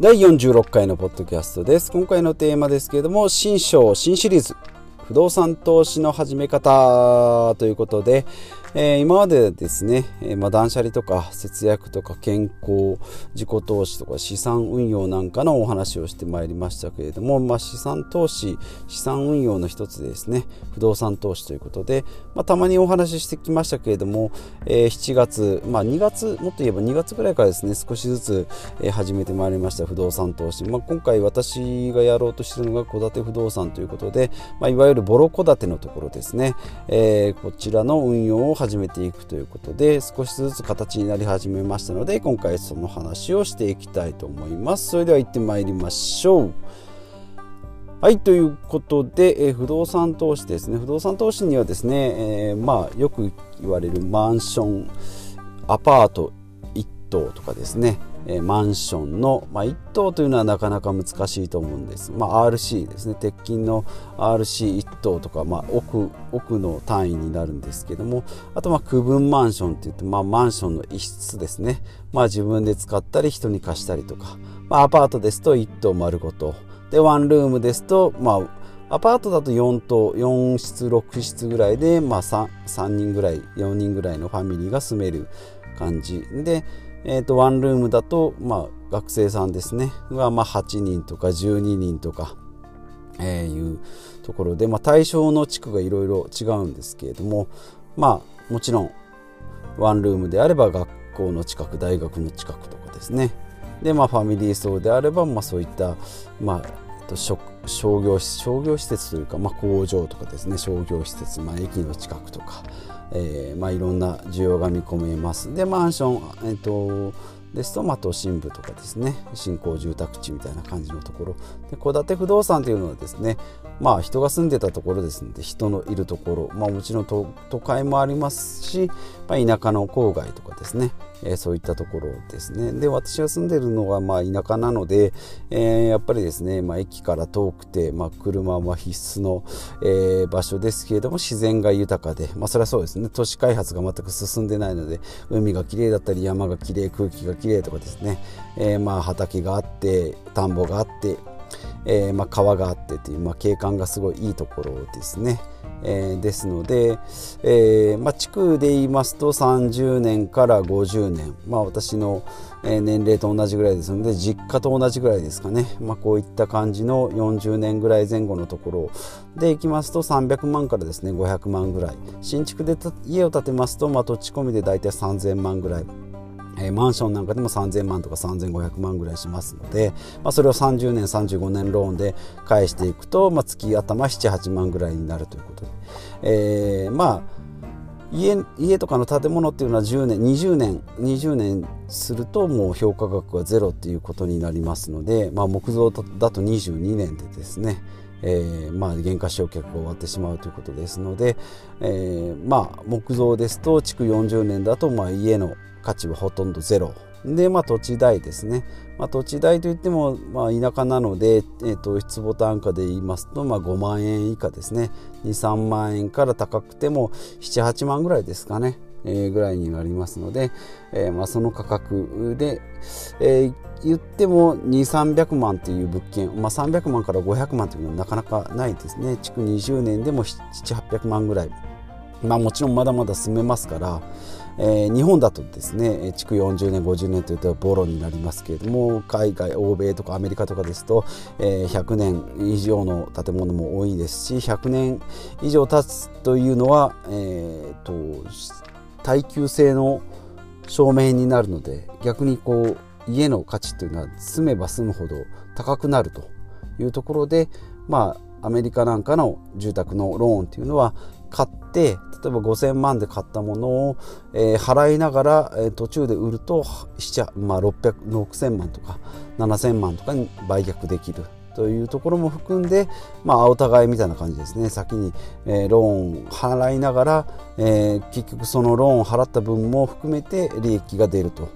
第46回のポッドキャストです。今回のテーマですけれども新章新シリーズ。不動産投資の始め方ということで、えー、今までですね、えー、まあ、断捨離とか節約とか健康自己投資とか資産運用なんかのお話をしてまいりましたけれども、まあ、資産投資資産運用の一つですね不動産投資ということで、まあ、たまにお話ししてきましたけれども、えー、7月、まあ、2月もっと言えば2月ぐらいからですね少しずつ、え始めてまいりました不動産投資、まあ、今回私がやろうとしているのが戸建て不動産ということで、まあ、いわゆるボロ戸建てのところですね、えこちらの運用を始めていくということで少しずつ形になり始めましたので今回その話をしていきたいと思います。それでは行ってまいりましょう。はいということで、え、不動産投資ですね。不動産投資にはですね、えー、まあよく言われるマンションアパート1棟とかですね。えマンションの、まあ、1棟というのはなかなか難しいと思うんです、まあ、RC ですね。鉄筋の RC1 棟とか、まあ、奥奥の単位になるんですけども。あとま区分マンションっていって、まあ、マンションの一室ですね、まあ、自分で使ったり人に貸したりとか、まあ、アパートですと1棟丸ごと。でワンルームですと、ま、アパートだと4棟4室6室ぐらいで、ま3、3, 人ぐらい4人ぐらいのファミリーが住める。感じ。でえーと、ワンルームだと、まあ、学生さんですね。が、まあ、8人とか12人とか、えー、いうところで、まあ、対象の地区がいろいろ違うんですけれどもまあもちろんワンルームであれば学校の近く大学の近くとかですね。でまあファミリー層であれば、まあ、そういった、まあ、商業商業施設というか、まあ、工場とかですね商業施設、まあ、駅の近くとかえーまあ、いろんな需要が見込めます。でマンション、えーと、ですと、まあ、都心部とかですね新興住宅地みたいな感じのところ。で戸建て不動産というのはですねまあ人が住んでたところですので人のいるところ、まあ、もちろん都会もありますし、まあ、田舎の郊外とかですねえー、そういったところですね。で私が住んでるのはまあ田舎なので、えー、やっぱりですね、まあ、駅から遠くて、まあ、車は必須の、えー、場所ですけれども自然が豊かで、まあ、それはそうですね。都市開発が全く進んでないので海がきれいだったり山がきれい空気がきれいとかですね、えまあ畑があって田んぼがあってえー、まあ、川があってという、まあ、景観がすごいいいところですね。えー、ですので、えー、まあ、地区で言いますと30年から50年、まあ、私の年齢と同じぐらいですので実家と同じぐらいですかね、まあ、こういった感じの40年ぐらい前後のところでいきますと300万からですね500万ぐらい。新築で家を建てますと、まあ、土地込みで大体3000万ぐらい。えマンションなんかでも3000万とか3500万ぐらいしますので、まあ、それを30年35年ローンで返していくと、まあ、月頭78万ぐらいになるということで、えー、まあ家家とかの建物っていうのは10年20年20年するともう評価額はゼロっていうことになりますので、まあ、木造だと22年でですねえー、まあ、減価償却が終わってしまうということですので、えー、まあ、木造ですと築40年だと、まあ、家の価値はほとんどゼロ。で、まあ、土地代ですね、まあ、土地代といっても、まあ、田舎なので、えーと、坪単価で言いますと、まあ、5万円以下ですね。23万円から高くても78万ぐらいですかね、えー、ぐらいになりますので、えーまあ、その価格で、えー、言っても2300万っていう物件、まあ、300万から500万というのはなかなかないですね。築20年でも7800万ぐらい。まあもちろんまだまだ進めますから、えー、日本だとですね築40年50年というとボロになりますけれども海外欧米とかアメリカとかですと、えー、100年以上の建物も多いですし100年以上経つというのは、えーと、耐久性の証明になるので逆にこう家の価値というのは住めば住むほど高くなるというところでまあアメリカなんかの住宅のローンというのは買って例えば5000万で買ったものを、えー、払いながら、えー、途中で売るとまあ、6,000万とか7000万とかに売却できる。というところも含んで、まあ、お互いみたいな感じですね。先に、えー、ローン払いながら、えー、結局そのローンを払った分も含めて利益が出ると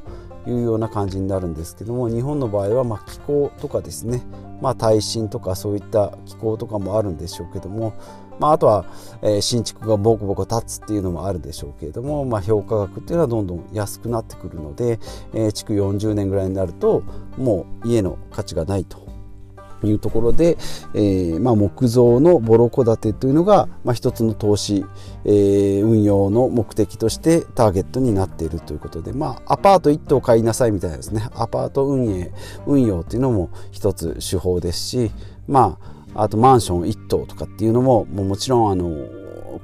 いうような感じになるんですけども日本の場合はま気候とかですね、まあ、耐震とかそういった気候とかもあるんでしょうけども、まあ、あとは、えー、新築がボコボコ建つっていうのもあるでしょうけれども、まあ、評価額っていうのはどんどん安くなってくるので、えー、築40年ぐらいになるともう家の価値がないというところで、えー、まあ、木造のボロ戸建てというのが、まあ、一つの投資、えー、運用の目的としてターゲットになっているということで、まあ、アパート1棟買いなさいみたいなですね。アパート運営運用というのも一つ手法ですし、まあ、あとマンション1棟とかっていうのもももちろんあの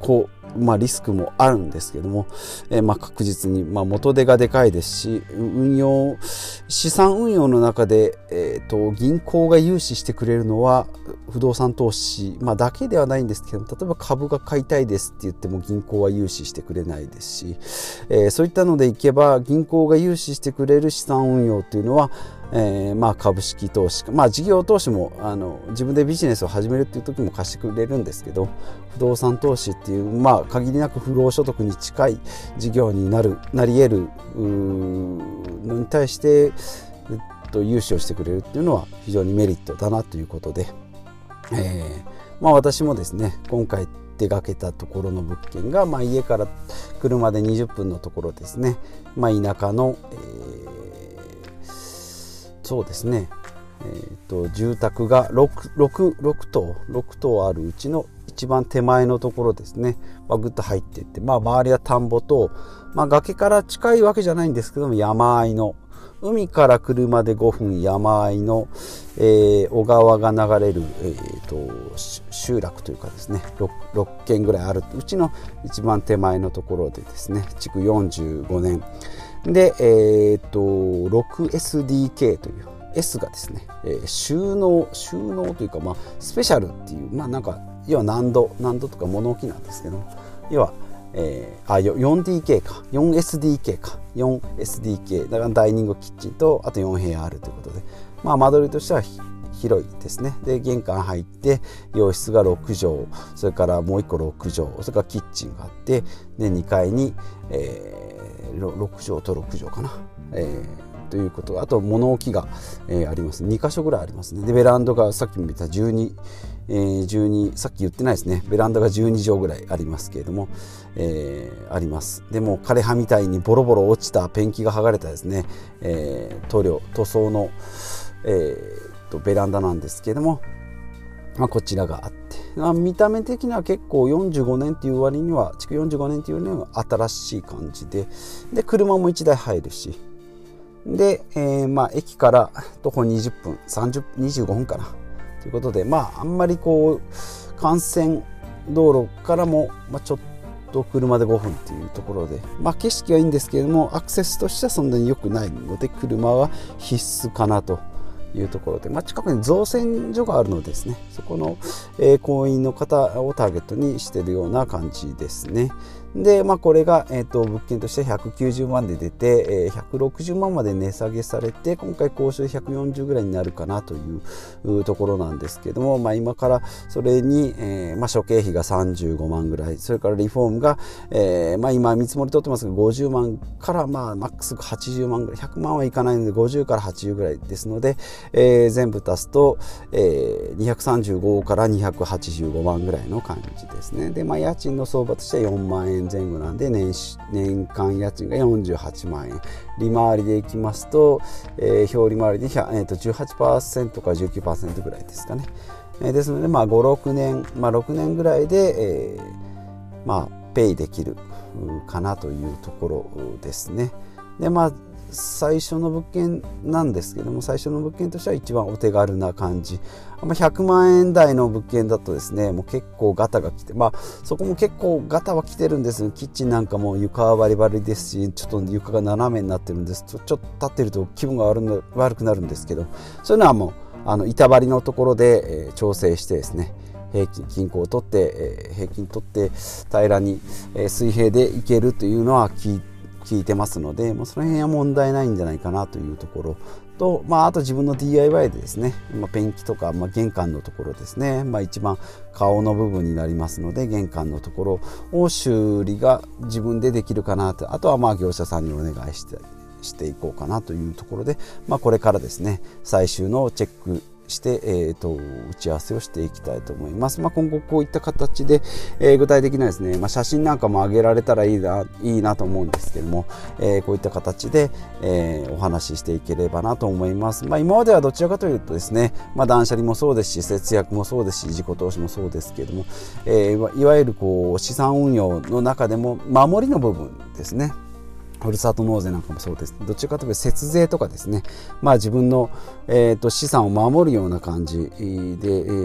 こうまあ、リスクもあるんですけども、えー、まあ確実に、まあ、元手がでかいですし運用資産運用の中で、えーと、銀行が融資してくれるのは不動産投資、まあ、だけではないんですけど例えば株が買いたいですって言っても銀行は融資してくれないですし、えー、そういったのでいけば銀行が融資してくれる資産運用というのはえー、まあ株式投資まあ事業投資もあの自分でビジネスを始めるっていう時も貸してくれるんですけど不動産投資っていうまあ限りなく不労所得に近い事業になるなり得るのに対して、えっと、融資をしてくれるっていうのは非常にメリットだなということで、えー、まあ私もですね今回手がけたところの物件が、まあ、家から車で20分のところですね、まあ、田舎の、えーそうですね、えーと、住宅が 6, 6, 6棟6棟あるうちの一番手前のところですね、まあ、ぐっと入っていって、まあ、周りは田んぼと、まあ、崖から近いわけじゃないんですけども山あいの海から車で5分山あいの、えー、小川が流れる、えーと、集落というかですね。6, 6軒ぐらいあるうちの一番手前のところでですね。築45年。で、えー、っと 6SDK という S がですね、えー、収納収納というか、まあ、スペシャルっていうまあなんか要は難度難度とか物置なんですけど要は、えー、あ 4DK か 4SDK か 4SDK だからダイニングキッチンとあと4部屋あるということでまあ間取りとしては広いですね。で玄関入って洋室が6畳それからもう1個6畳それからキッチンがあってで2階に、えー6畳と6畳かな、えー、ということ。あと物置が、えー、あります2箇所ぐらいありますね。でベランダがさっきも言った12、えー、12さっき言ってないですね。ベランダが12畳ぐらいありますけれども、えー、あります。でも枯葉みたいにボロボロ落ちたペンキが剥がれたですね、えー、塗料塗装の、えー、とベランダなんですけれども、まあ、こちらがあって見た目的には結構45年っていう割には築45年っていうのは新しい感じでで車も1台入るしで、えー、まあ駅から徒歩20分30 25分かな。ということでまああんまりこう幹線道路からも、まあ、ちょっと車で5分っていうところで、まあ、景色はいいんですけれどもアクセスとしてはそんなに良くないので車は必須かなと。いうところで、まあ、近くに造船所があるのですねそこの、えー、行員の方をターゲットにしているような感じですね。で、まあ、これが、えーと、物件として190万で出て、えー、160万まで値下げされて今回交渉で140ぐらいになるかなというところなんですけども、まあ、今からそれに、えーまあ、諸経費が35万ぐらいそれからリフォームが、えーまあ、今見積もり取ってますが50万からまあマックス80万ぐらい100万はいかないので50から80ぐらいですので、えー、全部足すと、えー、235から285万ぐらいの感じですね。で、まあ、家賃の相場としては4万円円前後なんで年年間家賃が48万円。利回りでいきますと、えー、表利回りで、えー、と18%か19%ぐらいですかね、えー、ですので、まあ、56年、まあ、6年ぐらいで、えー、まあペイできるかなというところですね。でまあ最初の物件なんですけども最初の物件としては一番お手軽な感じ。100万円台の物件だとですねもう結構ガタが来てまあそこも結構ガタは来てるんですキッチンなんかも床はバリバリですしちょっと床が斜めになってるんです。ちょっと立ってると気分が悪悪くなるんですけどそういうのはもうあの板張りのところで、え、調整してですね平均均衡を取って、え、平均取って平らに、え、水平でいけるというのは聞いて聞いてますので、もうその辺は問題ないんじゃないかなというところと、まあ、あと自分の DIY でですね、まあ、ペンキとか、まあ、玄関のところですね、まあ、一番顔の部分になりますので玄関のところを修理が自分でできるかなとあとはまあ業者さんにお願いしてしていこうかなというところで、まあ、これからですね最終のチェックして、えーと、打ち合わせをしていきたいと思います。まあ、今後こういった形で、えー、具体的なですね、まあ、写真なんかも上げられたらいいないいなと思うんですけども、えー、こういった形で、えー、お話ししていければなと思います。まあ、今まではどちらかというとですね、まあ、断捨離もそうですし節約もそうですし自己投資もそうですけども、え、いわゆるこう資産運用の中でも守りの部分ですねふるさと納税なんかもそうです。どっちかというと節税とかですね、まあ、自分の、えーと、資産を守るような感じで、え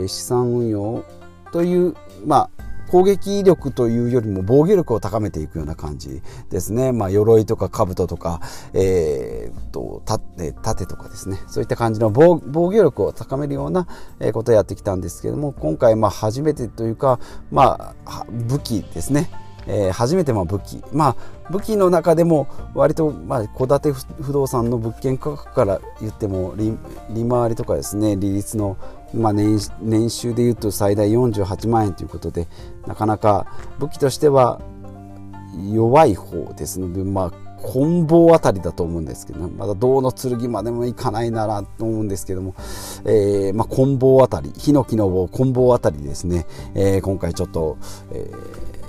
ー、資産運用という、まあ、攻撃力というよりも防御力を高めていくような感じですね。まあ、鎧とか兜とか、えー、と、盾とかですね。そういった感じの防御力を高めるようなことをやってきたんですけども、今回、まあ、初めてというか、まあ、武器ですね。えー、初めてま武器、まあ、武器の中でも割と戸建て不動産の物件価格から言っても利回りとかですね利率の、まあ年、年収でいうと最大48万円ということでなかなか武器としては弱い方ですので、まあ、棍棒あたりだと思うんですけど、まだ銅の剣までもいかないならと思うんですけども、えー、まあ、棍棒あたり、ヒノキの棒、棍棒あたりですね、えー、今回ちょっと、えー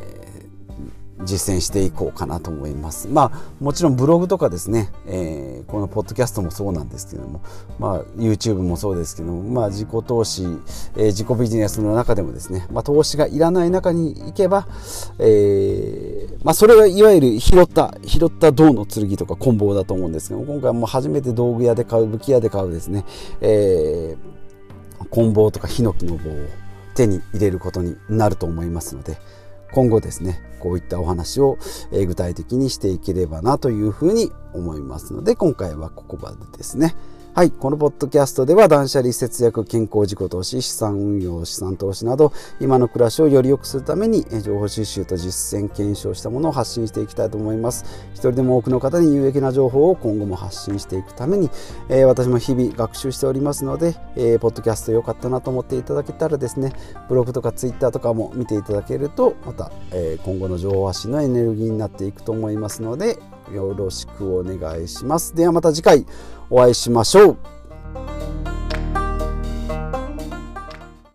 実践していこうかなと思います。まあもちろんブログとかですね、えー、このポッドキャストもそうなんですけども、まあ YouTube もそうですけども、まあ自己投資、えー、自己ビジネスの中でもですね、まあ投資がいらない中に行けば、えー、まあそれはいわゆる拾った、拾った銅の剣とか棍棒だと思うんですけども、今回も初めて道具屋で買う、武器屋で買うですね、えー、棍棒とかヒノキの棒を手に入れることになると思いますので、今後ですねこういったお話を具体的にしていければなというふうに思いますので今回はここまでですね。はい、このポッドキャストでは断捨離節約健康自己投資資産運用資産投資など今の暮らしをより良くするために情報収集と実践検証したものを発信していきたいと思います。一人でも多くの方に有益な情報を今後も発信していくために、えー、私も日々学習しておりますので、えー、ポッドキャスト良かったなと思っていただけたらですねブログとかツイッターとかも見ていただけるとまた、えー、今後の情報発信のエネルギーになっていくと思いますのでよろしくお願いします。ではまた次回お会いしましょう。